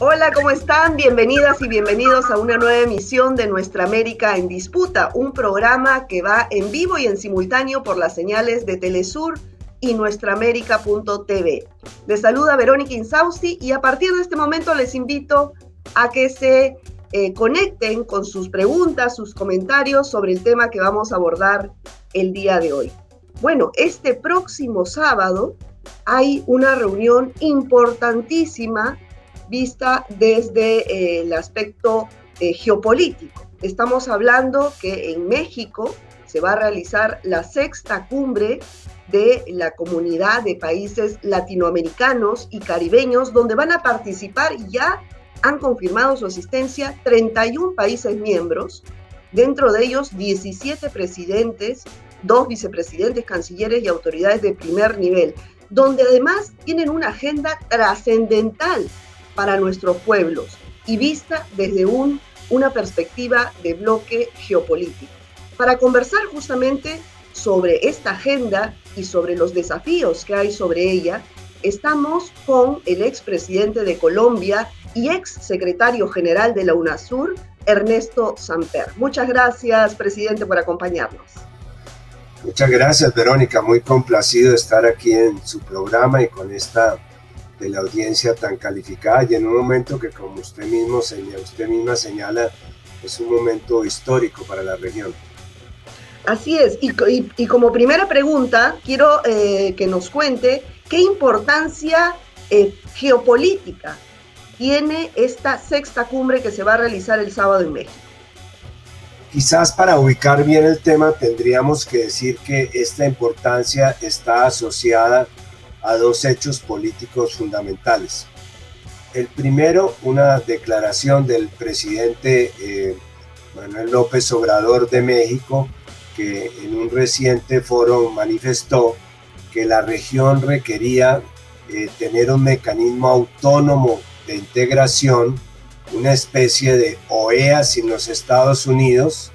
Hola, ¿cómo están? Bienvenidas y bienvenidos a una nueva emisión de Nuestra América en Disputa, un programa que va en vivo y en simultáneo por las señales de Telesur y nuestraamérica.tv. Les saluda Verónica Insausti y a partir de este momento les invito a que se eh, conecten con sus preguntas, sus comentarios sobre el tema que vamos a abordar el día de hoy. Bueno, este próximo sábado hay una reunión importantísima vista desde eh, el aspecto eh, geopolítico. Estamos hablando que en México se va a realizar la sexta cumbre de la comunidad de países latinoamericanos y caribeños, donde van a participar y ya han confirmado su asistencia 31 países miembros, dentro de ellos 17 presidentes, dos vicepresidentes, cancilleres y autoridades de primer nivel, donde además tienen una agenda trascendental para nuestros pueblos y vista desde un, una perspectiva de bloque geopolítico. Para conversar justamente sobre esta agenda y sobre los desafíos que hay sobre ella, estamos con el expresidente de Colombia y ex secretario general de la UNASUR, Ernesto Samper. Muchas gracias, presidente, por acompañarnos. Muchas gracias, Verónica. Muy complacido de estar aquí en su programa y con esta de la audiencia tan calificada y en un momento que como usted mismo usted misma señala es un momento histórico para la región. Así es, y, como primera pregunta quiero eh, que nos cuente qué importancia eh, geopolítica tiene esta sexta cumbre que se va a realizar el sábado en México. Quizás para ubicar bien el tema tendríamos que decir que esta importancia está asociada a dos hechos políticos fundamentales. El primero, una declaración del presidente eh, Manuel López Obrador de México, que en un reciente foro manifestó que la región requería eh, tener un mecanismo autónomo de integración, una especie de OEA sin los Estados Unidos,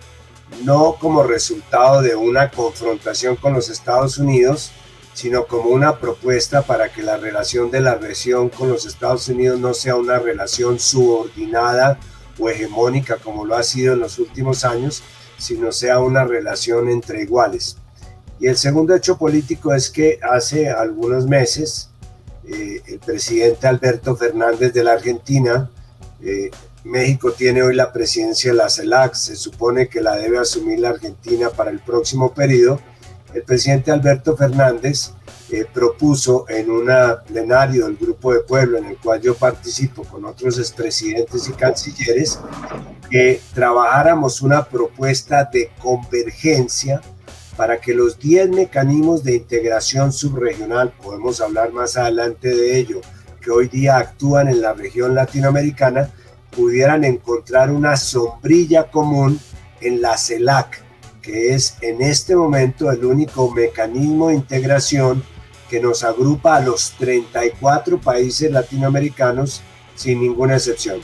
no como resultado de una confrontación con los Estados Unidos, sino como una propuesta para que la relación de la región con los Estados Unidos no sea una relación subordinada o hegemónica como lo ha sido en los últimos años, sino sea una relación entre iguales. Y el segundo hecho político es que hace algunos meses eh, el presidente Alberto Fernández de la Argentina, eh, México tiene hoy la presidencia de la CELAC, se supone que la debe asumir la Argentina para el próximo periodo, el presidente Alberto Fernández eh, propuso en un plenario del Grupo de Pueblo, en el cual yo participo con otros expresidentes y cancilleres, que trabajáramos una propuesta de convergencia para que los 10 mecanismos de integración subregional, podemos hablar más adelante de ello, que hoy día actúan en la región latinoamericana, pudieran encontrar una sombrilla común en la CELAC, que es en este momento el único mecanismo de integración que nos agrupa a los 34 países latinoamericanos sin ninguna excepción.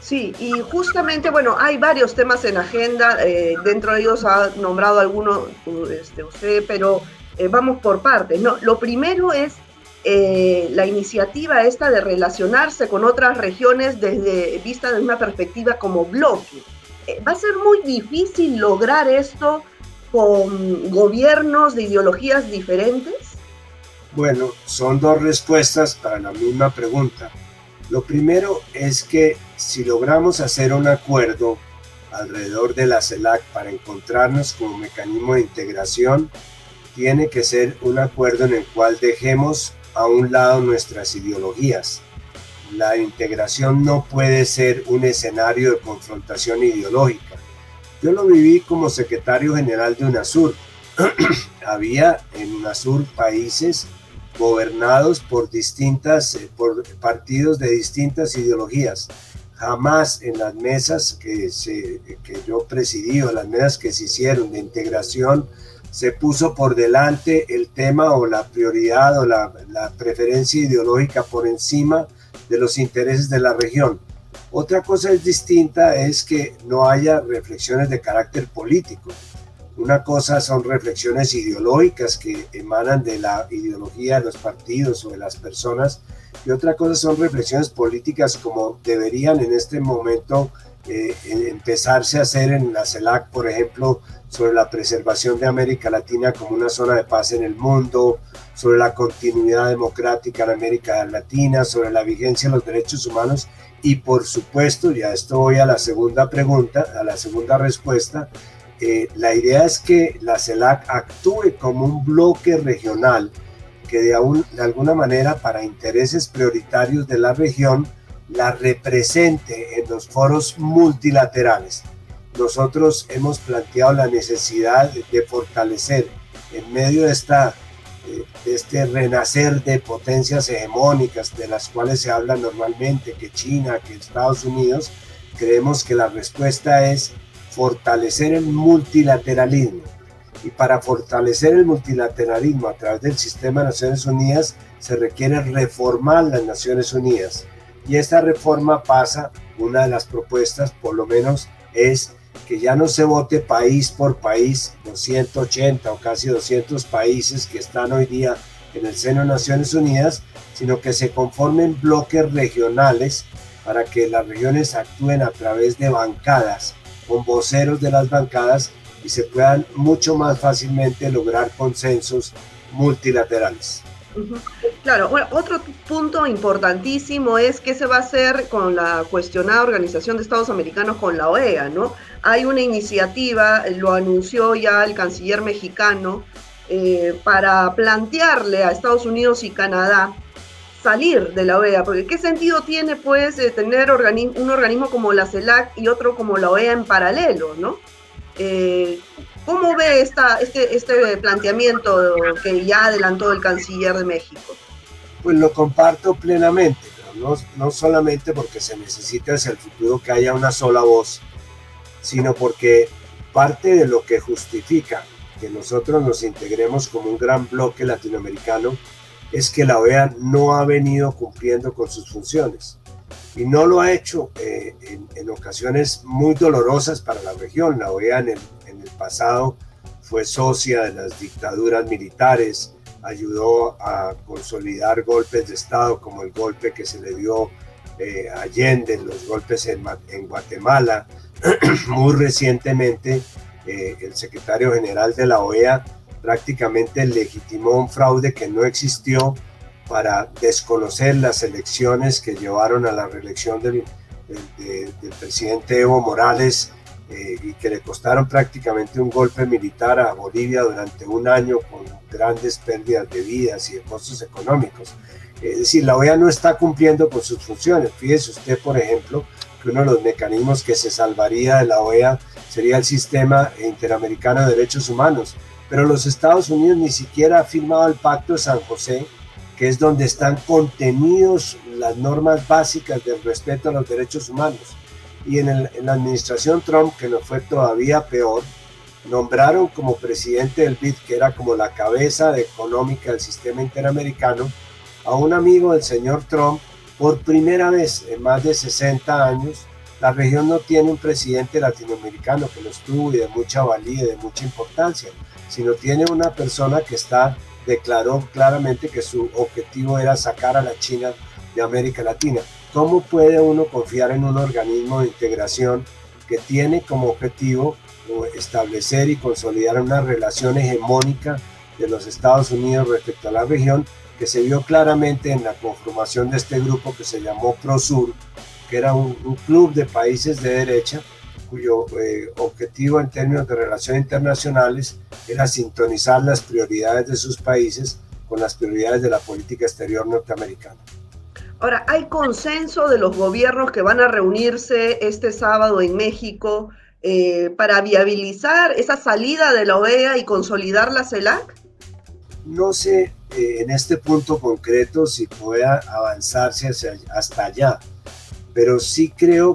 Sí, y justamente, bueno, hay varios temas en agenda, eh, dentro de ellos ha nombrado algunos este, usted, pero eh, vamos por partes. No, lo primero es eh, la iniciativa esta de relacionarse con otras regiones desde vista de una perspectiva como bloque. Va a ser muy difícil lograr esto con gobiernos de ideologías diferentes? Bueno, son dos respuestas para la misma pregunta. Lo primero es que si logramos hacer un acuerdo alrededor de la CELAC para encontrarnos como mecanismo de integración, tiene que ser un acuerdo en el cual dejemos a un lado nuestras ideologías la integración no puede ser un escenario de confrontación ideológica. Yo lo viví como secretario general de UNASUR. Había en UNASUR países gobernados por distintas, eh, por partidos de distintas ideologías. Jamás en las mesas que, se, que yo presidí o las mesas que se hicieron de integración se puso por delante el tema o la prioridad o la, la preferencia ideológica por encima de los intereses de la región. Otra cosa es distinta es que no haya reflexiones de carácter político. Una cosa son reflexiones ideológicas que emanan de la ideología de los partidos o de las personas y otra cosa son reflexiones políticas como deberían en este momento eh, empezarse a hacer en la CELAC, por ejemplo, sobre la preservación de América Latina como una zona de paz en el mundo, sobre la continuidad democrática en América Latina, sobre la vigencia de los derechos humanos y por supuesto, ya esto voy a la segunda pregunta, a la segunda respuesta, eh, la idea es que la CELAC actúe como un bloque regional que de, de alguna manera para intereses prioritarios de la región la represente en los foros multilaterales. Nosotros hemos planteado la necesidad de fortalecer en medio de, esta, de este renacer de potencias hegemónicas de las cuales se habla normalmente, que China, que Estados Unidos, creemos que la respuesta es fortalecer el multilateralismo. Y para fortalecer el multilateralismo a través del sistema de Naciones Unidas se requiere reformar las Naciones Unidas. Y esta reforma pasa, una de las propuestas por lo menos es que ya no se vote país por país, los 180 o casi 200 países que están hoy día en el seno de Naciones Unidas, sino que se conformen bloques regionales para que las regiones actúen a través de bancadas, con voceros de las bancadas y se puedan mucho más fácilmente lograr consensos multilaterales. Claro, bueno, otro punto importantísimo es qué se va a hacer con la cuestionada Organización de Estados Americanos con la OEA, ¿no? Hay una iniciativa, lo anunció ya el canciller mexicano, eh, para plantearle a Estados Unidos y Canadá salir de la OEA, porque ¿qué sentido tiene pues tener un organismo como la CELAC y otro como la OEA en paralelo, ¿no? Eh, ¿Cómo ve esta, este, este planteamiento que ya adelantó el canciller de México? Pues lo comparto plenamente, no, no solamente porque se necesita hacia el futuro que haya una sola voz, sino porque parte de lo que justifica que nosotros nos integremos como un gran bloque latinoamericano es que la OEA no ha venido cumpliendo con sus funciones y no lo ha hecho eh, en, ocasiones muy dolorosas para la región. La OEA en el, en el pasado fue socia de las dictaduras militares, ayudó a consolidar golpes de Estado como el golpe que se le dio eh, Allende, los golpes en, en Guatemala. muy recientemente, eh, el secretario general de la OEA prácticamente legitimó un fraude que no existió para desconocer las elecciones que llevaron a la reelección del, del, presidente Evo Morales eh, y que le costaron prácticamente un golpe militar a Bolivia durante un año con grandes pérdidas de vidas y de costos económicos. Es decir, la OEA no está cumpliendo con sus funciones. Fíjese usted, por ejemplo, que uno de los mecanismos que se salvaría de la OEA sería el sistema interamericano de derechos humanos. Pero los Estados Unidos ni siquiera ha firmado el Pacto de San José, que es donde están contenidos las normas básicas del respeto a los derechos humanos. Y en, la administración Trump, que no fue todavía peor, nombraron como presidente del BID, que era como la cabeza económica del sistema interamericano, a un amigo del señor Trump por primera vez en más de 60 años. La región no tiene un presidente latinoamericano que lo tuvo y de mucha valía y de mucha importancia, sino tiene una persona que está declaró claramente que su objetivo era sacar a la China de América Latina. ¿Cómo puede uno confiar en un organismo de integración que tiene como objetivo establecer y consolidar una relación hegemónica de los Estados Unidos respecto a la región que se vio claramente en la conformación de este grupo que se llamó ProSur, que era un, club de países de derecha cuyo eh, objetivo en términos de relaciones internacionales era sintonizar las prioridades de sus países con las prioridades de la política exterior norteamericana. Ahora, ¿hay consenso de los gobiernos que van a reunirse este sábado en México eh, para viabilizar esa salida de la OEA y consolidar la CELAC? No sé eh, en este punto concreto si pueda avanzarse hasta allá, pero sí creo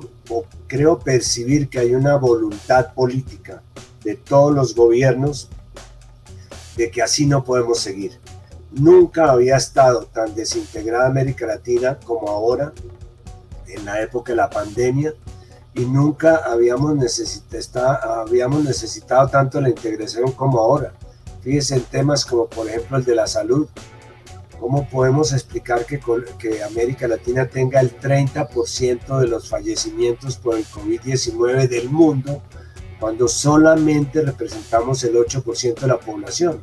creo percibir que hay una voluntad política de todos los gobiernos de que así no podemos seguir. Nunca había estado tan desintegrada América Latina como ahora, en la época de la pandemia, y nunca habíamos, habíamos necesitado tanto la integración como ahora. Fíjense en temas como por ejemplo el de la salud. ¿Cómo podemos explicar que, que América Latina tenga el 30% de los fallecimientos por el COVID-19 del mundo cuando solamente representamos el 8% de la población?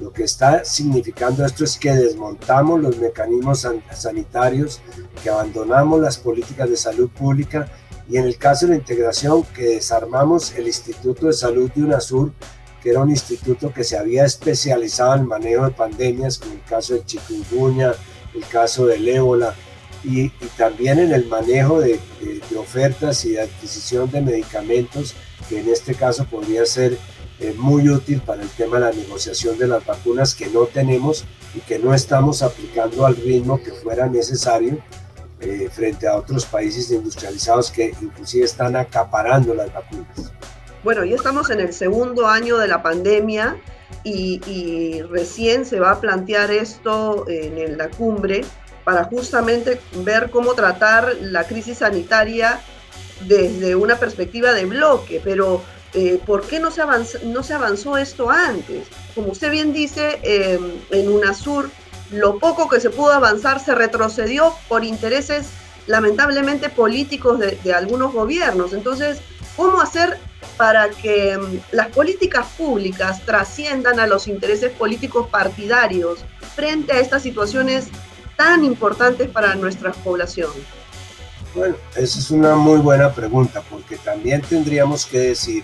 Lo que está significando esto es que desmontamos los mecanismos sanitarios, que abandonamos las políticas de salud pública y en el caso de la integración que desarmamos el Instituto de Salud de UNASUR, que era un instituto que se había especializado en el manejo de pandemias, como el caso del chikungunya, el caso del ébola, y, también en el manejo de, de, ofertas y de adquisición de medicamentos, que en este caso podría ser eh, muy útil para el tema de la negociación de las vacunas que no tenemos y que no estamos aplicando al ritmo que fuera necesario eh, frente a otros países industrializados que inclusive están acaparando las vacunas. Bueno, ya estamos en el segundo año de la pandemia y, recién se va a plantear esto en la cumbre para justamente ver cómo tratar la crisis sanitaria desde una perspectiva de bloque, pero eh, ¿por qué no se, avanzó, esto antes? Como usted bien dice, eh, en UNASUR lo poco que se pudo avanzar se retrocedió por intereses lamentablemente políticos de, algunos gobiernos. Entonces, ¿cómo hacer para que mm, las políticas públicas trasciendan a los intereses políticos partidarios frente a estas situaciones tan importantes para nuestra población? Bueno, esa es una muy buena pregunta, porque también tendríamos que decir,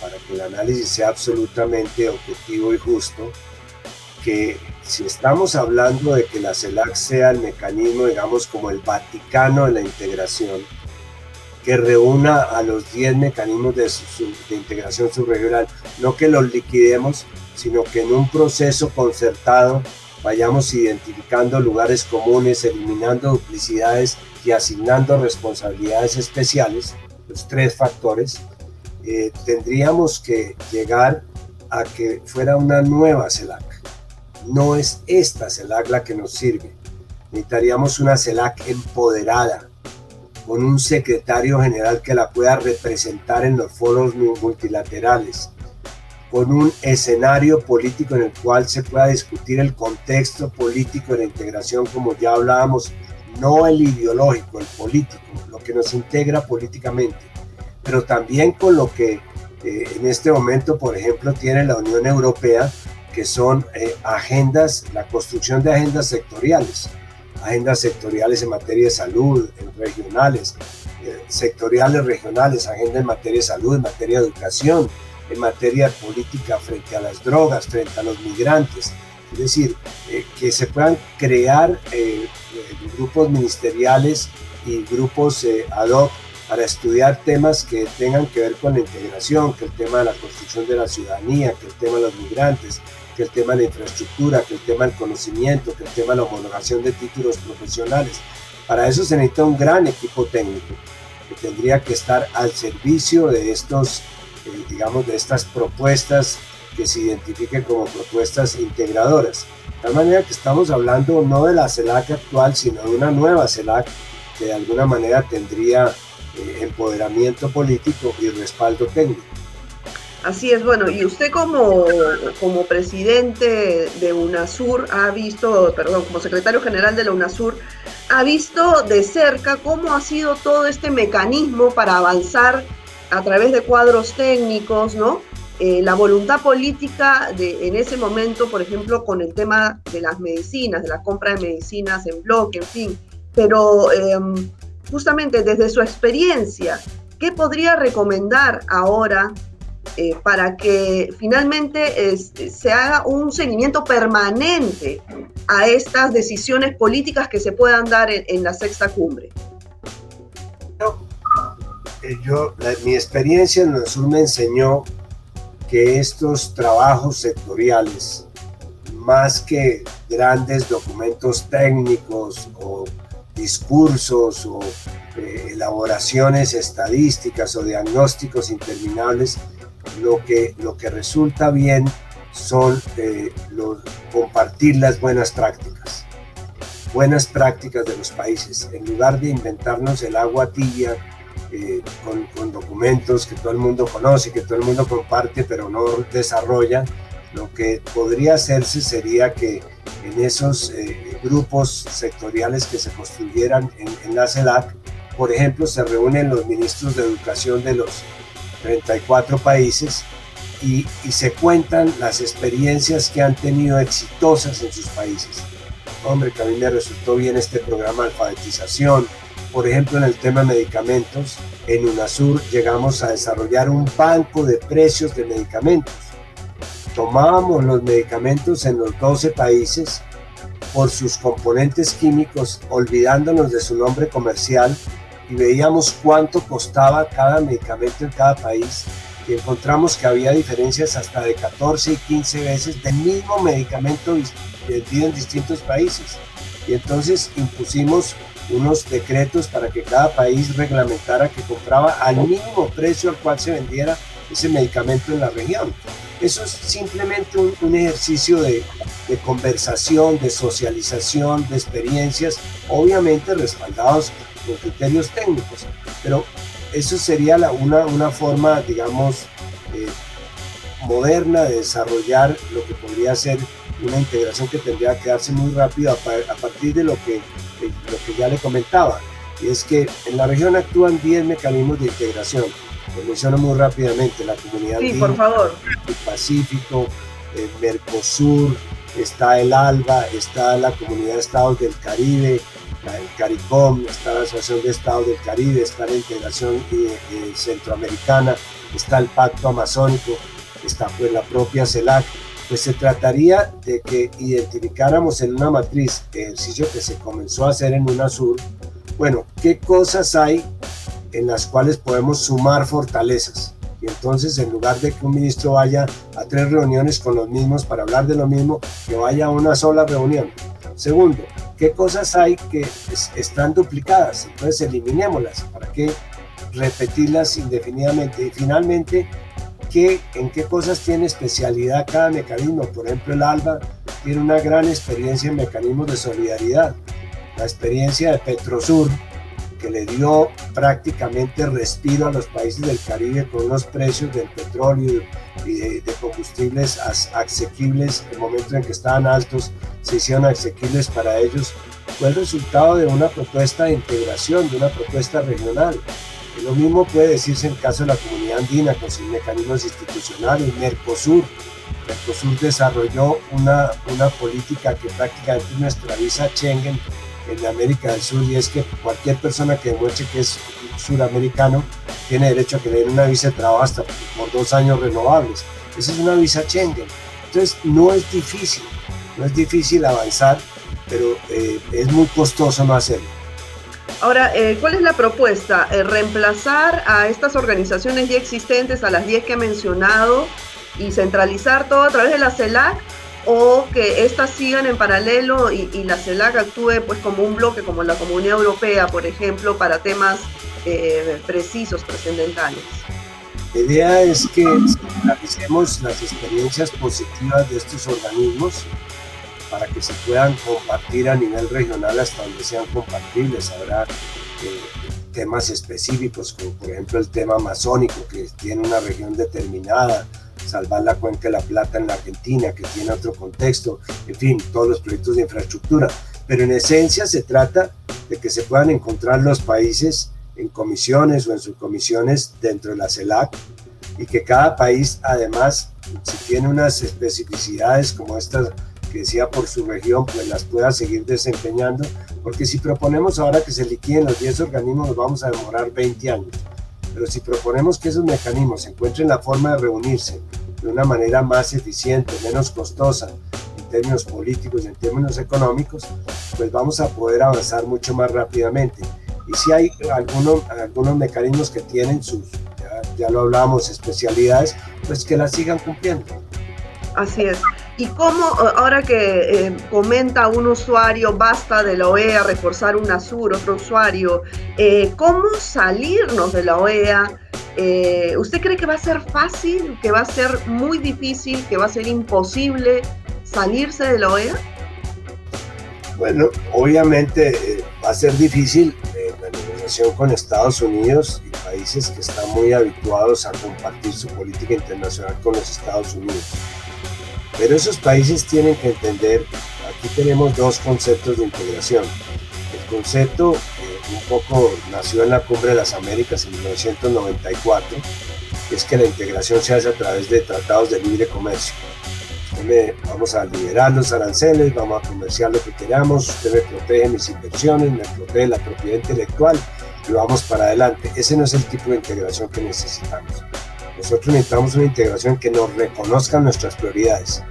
para que el análisis sea absolutamente objetivo y justo, que si estamos hablando de que la CELAC sea el mecanismo, digamos, como el Vaticano de la integración, que reúna a los 10 mecanismos de, de, integración subregional, no que los liquidemos, sino que en un proceso concertado vayamos identificando lugares comunes, eliminando duplicidades y asignando responsabilidades especiales, los tres factores, eh, tendríamos que llegar a que fuera una nueva CELAC no es esta CELAC la que nos sirve. Necesitaríamos una CELAC empoderada, con un secretario general que la pueda representar en los foros multilaterales, con un escenario político en el cual se pueda discutir el contexto político de la integración, como ya hablábamos, no el ideológico, el político, lo que nos integra políticamente, pero también con lo que eh, en este momento, por ejemplo, tiene la Unión Europea, que son eh, agendas, la construcción de agendas sectoriales, agendas sectoriales en materia de salud, regionales, eh, sectoriales regionales, agenda en materia de salud, en materia de educación, en materia política frente a las drogas, frente a los migrantes. Es decir, eh, que se puedan crear grupos ministeriales y grupos ad hoc para estudiar temas que tengan que ver con la integración, que el tema de la construcción de la ciudadanía, que el tema de los migrantes, que el tema de la infraestructura, que el tema del conocimiento, que el tema de la homologación de títulos profesionales. Para eso se necesita un gran equipo técnico que tendría que estar al servicio de estos, eh, digamos, de estas propuestas que se identifiquen como propuestas integradoras. De tal manera que estamos hablando no de la CELAC actual, sino de una nueva CELAC que de alguna manera tendría eh, empoderamiento político y respaldo técnico. Así es, bueno, y usted como, como presidente de UNASUR ha visto, perdón, como secretario general de la UNASUR, ha visto de cerca cómo ha sido todo este mecanismo para avanzar a través de cuadros técnicos, ¿no? Eh, la voluntad política de, en ese momento, por ejemplo, con el tema de las medicinas, de la compra de medicinas en bloque, en fin. Pero em, justamente desde su experiencia, ¿qué podría recomendar ahora eh, para que finalmente se haga un seguimiento permanente a estas decisiones políticas que se puedan dar en, la sexta cumbre? Eh, yo, mi experiencia en el sur me enseñó que estos trabajos sectoriales, más que grandes documentos técnicos o discursos o eh, elaboraciones estadísticas o diagnósticos interminables, lo que, lo que resulta bien son eh, compartir las buenas prácticas, buenas prácticas de los países. En lugar de inventarnos el agua tibia eh, con, documentos que todo el mundo conoce, que todo el mundo comparte, pero no desarrolla. Lo que podría hacerse sería que en esos eh, grupos sectoriales que se construyeran en, la CELAC, por ejemplo, se reúnen los ministros de educación de los 34 países y, se cuentan las experiencias que han tenido exitosas en sus países. Hombre, que a mí me resultó bien este programa de alfabetización. Por ejemplo, en el tema de medicamentos, en UNASUR llegamos a desarrollar un banco de precios de medicamentos. Tomábamos los medicamentos en los 12 países por sus componentes químicos, olvidándonos de su nombre comercial, y veíamos cuánto costaba cada medicamento en cada país y encontramos que había diferencias hasta de 14 y 15 veces del mismo medicamento vendido en distintos países. Y entonces impusimos unos decretos para que cada país reglamentara que compraba al mínimo precio al cual se vendiera ese medicamento en la región. Eso es simplemente un, ejercicio de, de, conversación, de socialización, de experiencias, obviamente respaldados con criterios técnicos, pero eso sería una, forma, digamos, eh, moderna de desarrollar lo que podría ser una integración que tendría que darse muy rápido a, partir de lo que, lo que ya le comentaba. Y es que en la región actúan 10 mecanismos de integración. Lo menciono muy rápidamente, la comunidad sí, por favor. el Pacífico, el Mercosur, está el ALBA, está la Comunidad de Estados del Caribe, el CARICOM, está la Asociación de Estados del Caribe, está la integración eh, eh, centroamericana, está el Pacto Amazónico, está pues la propia CELAC, pues se trataría de que identificáramos en una matriz, ejercicio que se comenzó a hacer en UNASUR, bueno, qué cosas hay en las cuales podemos sumar fortalezas. Y entonces, en lugar de que un ministro vaya a tres reuniones con los mismos para hablar de lo mismo, que vaya a una sola reunión. Segundo, qué cosas hay que están duplicadas, entonces eliminémoslas, ¿para qué repetirlas indefinidamente? Y finalmente, ¿qué, ¿en qué cosas tiene especialidad cada mecanismo? Por ejemplo, el ALBA tiene una gran experiencia en mecanismos de solidaridad. La experiencia de Petrosur, que le dio prácticamente respiro a los países del Caribe con unos precios del petróleo y de, combustibles asequibles, el momento en que estaban altos, se hicieron asequibles para ellos, fue el resultado de una propuesta de integración, de una propuesta regional. Y lo mismo puede decirse en el caso de la comunidad andina con sus mecanismos institucionales, Mercosur. Mercosur desarrolló una, una política que prácticamente nuestra visa Schengen en América del Sur y es que cualquier persona que demuestre que es suramericano tiene derecho a tener una visa de trabajo hasta por dos años renovables. Esa es una visa Schengen. Entonces no es difícil, no es difícil avanzar, pero eh, es muy costoso no hacerlo. Ahora, eh, ¿cuál es la propuesta? Eh, ¿Reemplazar a estas organizaciones ya existentes, a las 10 que he mencionado, y centralizar todo a través de la CELAC? O que éstas sigan en paralelo y, la CELAC actúe pues como un bloque como la Comunidad Europea, por ejemplo, para temas eh, precisos, trascendentales. La idea es que analicemos las experiencias positivas de estos organismos para que se puedan compartir a nivel regional hasta donde sean compartibles. Habrá eh, temas específicos, como por ejemplo el tema amazónico, que tiene una región determinada, salvar la cuenca de la Plata en la Argentina, que tiene otro contexto, en fin, todos los proyectos de infraestructura. Pero en esencia se trata de que se puedan encontrar los países en comisiones o en subcomisiones dentro de la CELAC y que cada país además, si tiene unas especificidades como estas que decía por su región, pues las pueda seguir desempeñando, porque si proponemos ahora que se liquiden los 10 organismos, nos vamos a demorar 20 años. Pero si proponemos que esos mecanismos encuentren la forma de reunirse de una manera más eficiente, menos costosa, en términos políticos y en términos económicos, pues vamos a poder avanzar mucho más rápidamente. Y si hay algunos, algunos mecanismos que tienen sus, ya, lo hablábamos, especialidades, pues que las sigan cumpliendo. Así es. ¿Y cómo, ahora que eh, comenta un usuario, basta de la OEA, reforzar un ASUR, otro usuario, eh, cómo salirnos de la OEA? Eh, ¿Usted cree que va a ser fácil, que va a ser muy difícil, que va a ser imposible salirse de la OEA? Bueno, obviamente va a ser difícil la negociación con Estados Unidos y países que están muy habituados a compartir su política internacional con los Estados Unidos. Pero esos países tienen que entender, aquí tenemos dos conceptos de integración. El concepto eh, un poco nació en la Cumbre de las Américas en 1994, es que la integración se hace a través de tratados de libre comercio vamos a liberar los aranceles, vamos a comerciar lo que queramos, usted me protege mis inversiones, me protege la propiedad intelectual y vamos para adelante. Ese no es el tipo de integración que necesitamos. Nosotros necesitamos una integración que nos reconozca nuestras prioridades.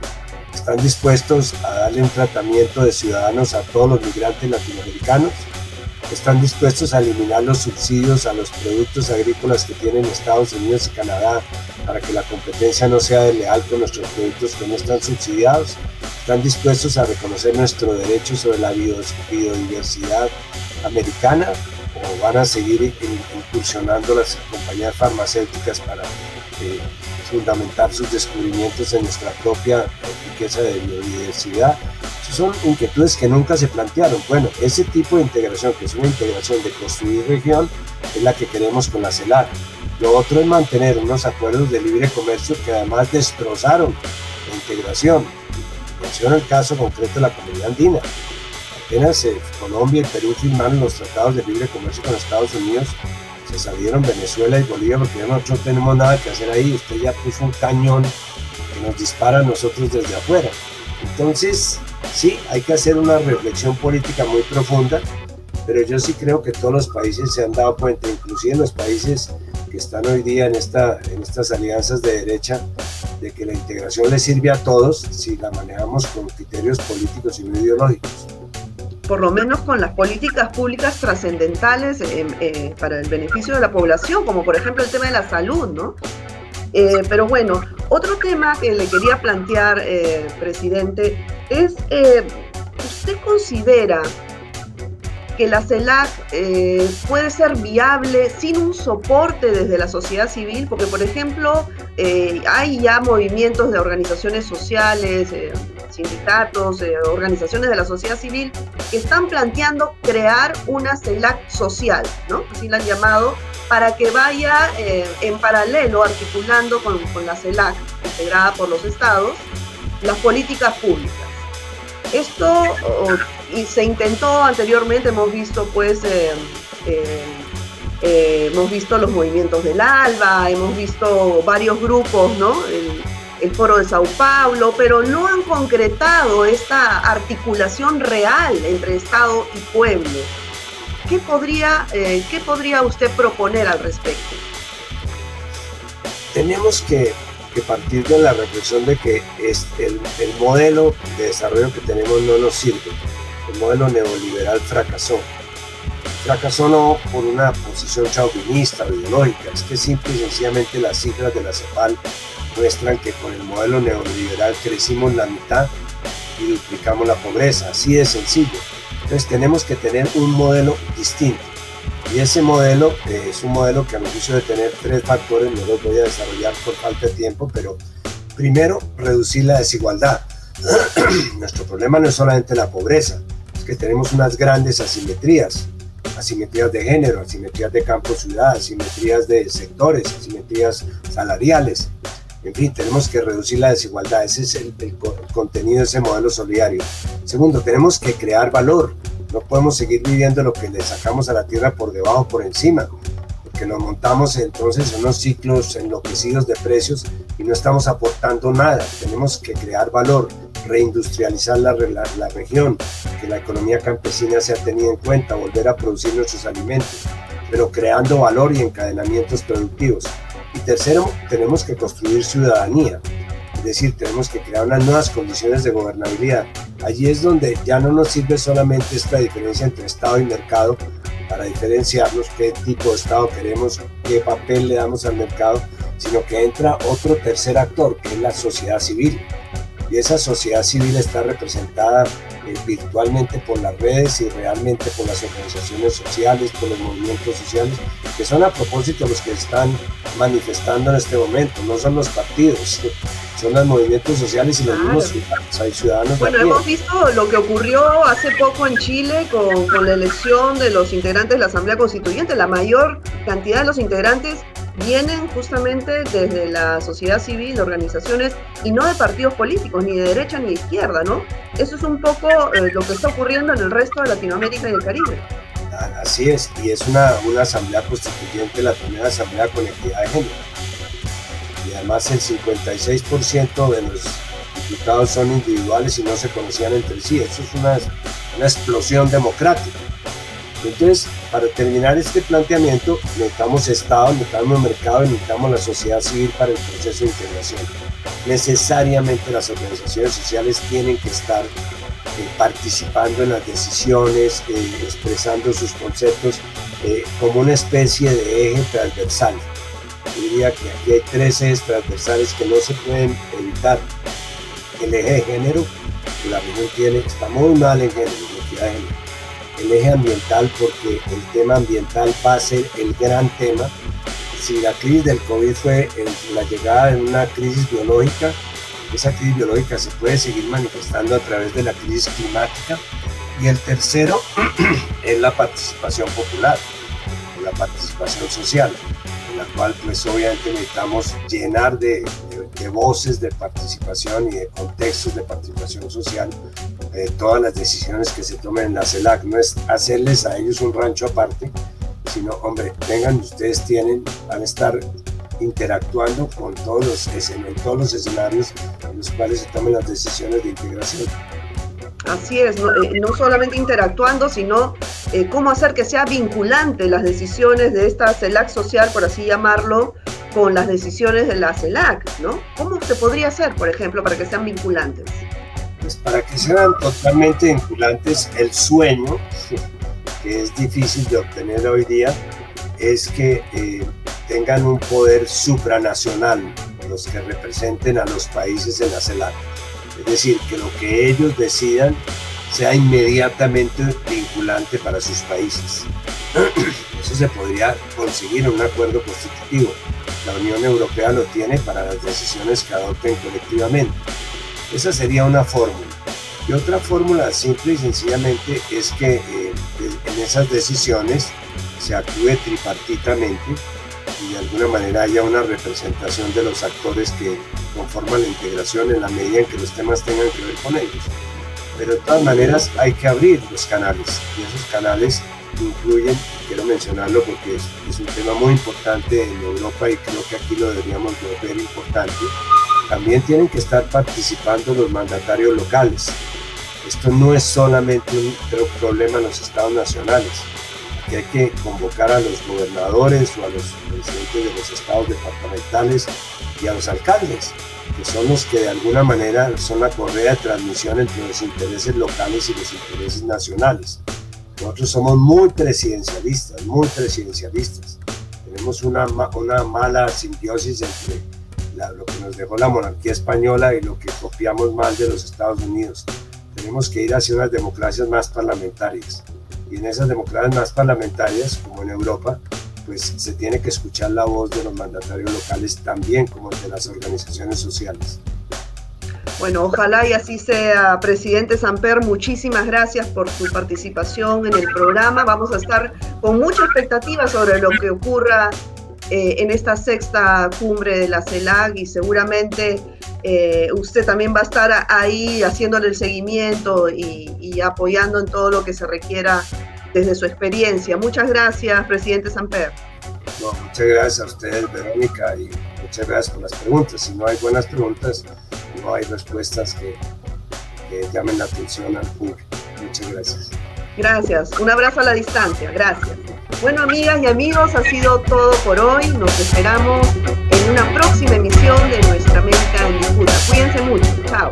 Están dispuestos a darle un tratamiento de ciudadanos a todos los migrantes latinoamericanos. Están dispuestos a eliminar los subsidios a los productos agrícolas que tienen Estados Unidos y Canadá para que la competencia no sea desleal con nuestros productos que no están subsidiados, están dispuestos a reconocer nuestro derecho sobre la biodiversidad americana o van a seguir incursionando las compañías farmacéuticas para eh, fundamentar sus descubrimientos en nuestra propia riqueza de biodiversidad. son inquietudes que nunca se plantearon. Bueno, ese tipo de integración, que es una integración de construir región, es la que queremos con la CELAR. Lo otro es mantener unos acuerdos de libre comercio que además destrozaron la integración. Menciono el caso concreto de la comunidad andina. Apenas eh, Colombia y Perú firmaron los tratados de libre comercio con Estados Unidos, se salieron Venezuela y Bolivia porque ya nosotros no tenemos nada que hacer ahí. Usted ya puso un cañón que nos dispara a nosotros desde afuera. Entonces, sí, hay que hacer una reflexión política muy profunda, pero yo sí creo que todos los países se han dado cuenta, inclusive los países que están hoy día en, esta, en estas alianzas de derecha, de que la integración le sirve a todos si la manejamos con criterios políticos y no ideológicos. Por lo menos con las políticas públicas trascendentales eh, eh, para el beneficio de la población, como por ejemplo el tema de la salud, ¿no? Eh, pero bueno, otro tema que le quería plantear, presidente, es, ¿usted considera que la CELAC eh, puede ser viable sin un soporte desde la sociedad civil, porque por ejemplo eh, hay ya movimientos de organizaciones sociales, eh, sindicatos, organizaciones de la sociedad civil que están planteando crear una CELAC social, ¿no? Así la han llamado, para que vaya en paralelo, articulando con, con la CELAC, integrada por los estados, las políticas públicas. Esto y se intentó anteriormente, hemos visto pues, eh, eh, eh, hemos visto los movimientos del ALBA, hemos visto varios grupos, ¿no? El, Foro de Sao Paulo, pero no han concretado esta articulación real entre Estado y pueblo. ¿Qué podría, ¿qué podría usted proponer al respecto? Tenemos que, partir de la reflexión de que es el modelo de desarrollo que tenemos no nos sirve el modelo neoliberal fracasó. Fracasó no por una posición chauvinista o ideológica, es que simple y sencillamente las cifras de la CEPAL muestran que con el modelo neoliberal crecimos la mitad y duplicamos la pobreza, así de sencillo. Entonces tenemos que tener un modelo distinto. Y ese modelo eh, es un modelo que a mi juicio de tener tres factores, no los voy a desarrollar por falta de tiempo, pero primero, reducir la desigualdad. Nuestro problema no es solamente la pobreza, que tenemos unas grandes asimetrías, asimetrías de género, asimetrías de campo-ciudad, asimetrías de sectores, asimetrías salariales. En fin, tenemos que reducir la desigualdad. Ese es el, contenido de ese modelo solidario. Segundo, tenemos que crear valor. No podemos seguir viviendo lo que le sacamos a la tierra por debajo, por encima, porque nos montamos entonces en unos ciclos enloquecidos de precios y no estamos aportando nada. Tenemos que crear valor reindustrializar la, región, que la economía campesina sea tenida en cuenta, volver a producir nuestros alimentos, pero creando valor y encadenamientos productivos. Y tercero, tenemos que construir ciudadanía, es decir, tenemos que crear unas nuevas condiciones de gobernabilidad. Allí es donde ya no nos sirve solamente esta diferencia entre Estado y mercado para diferenciarnos qué tipo de Estado queremos, qué papel le damos al mercado, sino que entra otro tercer actor, que es la sociedad civil, y esa sociedad civil está representada eh, virtualmente por las redes y realmente por las organizaciones sociales, por los movimientos sociales, que son a propósito los que están manifestando en este momento, no son los partidos, son los movimientos sociales y los mismos ciudadanos. Bueno, hemos visto lo que ocurrió hace poco en Chile con, con la elección de los integrantes de la Asamblea Constituyente, la mayor cantidad de los integrantes vienen justamente desde la sociedad civil, organizaciones, y no de partidos políticos, ni de derecha ni de izquierda, ¿no? Eso es un poco eh, lo que está ocurriendo en el resto de Latinoamérica y el Caribe. Así es, y es una, una asamblea constituyente, la primera asamblea con equidad de género. Y además el 56% de los diputados son individuales y no se conocían entre sí. Eso es una, una explosión democrática. Entonces, para terminar este planteamiento, necesitamos Estado, necesitamos mercado y necesitamos la sociedad civil para el proceso de integración. Necesariamente las organizaciones sociales tienen que estar eh, participando en las decisiones, eh, expresando sus conceptos eh, como una especie de eje transversal. Yo diría que aquí hay tres ejes transversales que no se pueden evitar. El eje de género, la región tiene, está muy mal en género, en de género el eje ambiental porque el tema ambiental va a ser el gran tema. Si la crisis del COVID fue la llegada de una crisis biológica, esa crisis biológica se puede seguir manifestando a través de la crisis climática. Y el tercero es la participación popular, la participación social, en la cual pues obviamente necesitamos llenar de, de voces de participación y de contextos de participación social todas las decisiones que se tomen en la CELAC. No es hacerles a ellos un rancho aparte, sino, hombre, vengan, ustedes tienen, van a estar interactuando con todos los, en todos los escenarios en los cuales se tomen las decisiones de integración. Así es, no, eh, solamente interactuando, sino eh, cómo hacer que sea vinculante las decisiones de esta CELAC social, por así llamarlo, con las decisiones de la CELAC, ¿no? ¿Cómo se podría hacer, por ejemplo, para que sean vinculantes? Pues, para que sean totalmente vinculantes, el sueño, que es difícil de obtener hoy día, es que eh, tengan un poder supranacional, los que representen a los países en la CELAC. Es decir, que lo que ellos decidan sea inmediatamente vinculante para sus países. Eso se podría conseguir en un acuerdo constitutivo. La Unión Europea lo tiene para las decisiones que adopten colectivamente. Esa sería una fórmula. Y otra fórmula simple y sencillamente es que eh, en esas decisiones se actúe tripartitamente y de alguna manera haya una representación de los actores que conforman la integración en la medida en que los temas tengan que ver con ellos. Pero de todas maneras hay que abrir los canales y esos canales incluyen, quiero mencionarlo porque es, es un tema muy importante en Europa y creo que aquí lo deberíamos ver importante, también tienen que estar participando los mandatarios locales. Esto no es solamente un problema en los estados nacionales. Hay que convocar a los gobernadores o a los presidentes de los estados departamentales y a los alcaldes, que son los que de alguna manera son la correa de transmisión entre los intereses locales y los intereses nacionales. Nosotros somos muy presidencialistas, muy presidencialistas. Tenemos una, una mala simbiosis entre lo que nos dejó la monarquía española y lo que copiamos mal de los Estados Unidos. Tenemos que ir hacia unas democracias más parlamentarias. Y en esas democracias más parlamentarias, como en Europa, pues se tiene que escuchar la voz de los mandatarios locales también como de las organizaciones sociales. Bueno, ojalá y así sea, presidente Samper. Muchísimas gracias por su participación en el programa. Vamos a estar con mucha expectativa sobre lo que ocurra eh, en esta sexta cumbre de la CELAC y seguramente eh, usted también va a estar ahí haciéndole el seguimiento y, apoyando en todo lo que se requiera desde su experiencia. Muchas gracias, presidente Samper. muchas gracias a ustedes, Verónica, y muchas gracias por las preguntas. Si no hay buenas preguntas, no hay respuestas que, que llamen la atención al público. Muchas gracias. Gracias. Un abrazo a la distancia. Gracias. Bueno, amigas y amigos, ha sido todo por hoy. Nos esperamos en una próxima emisión de Nuestra América en Disputa. Cuídense mucho. Chao.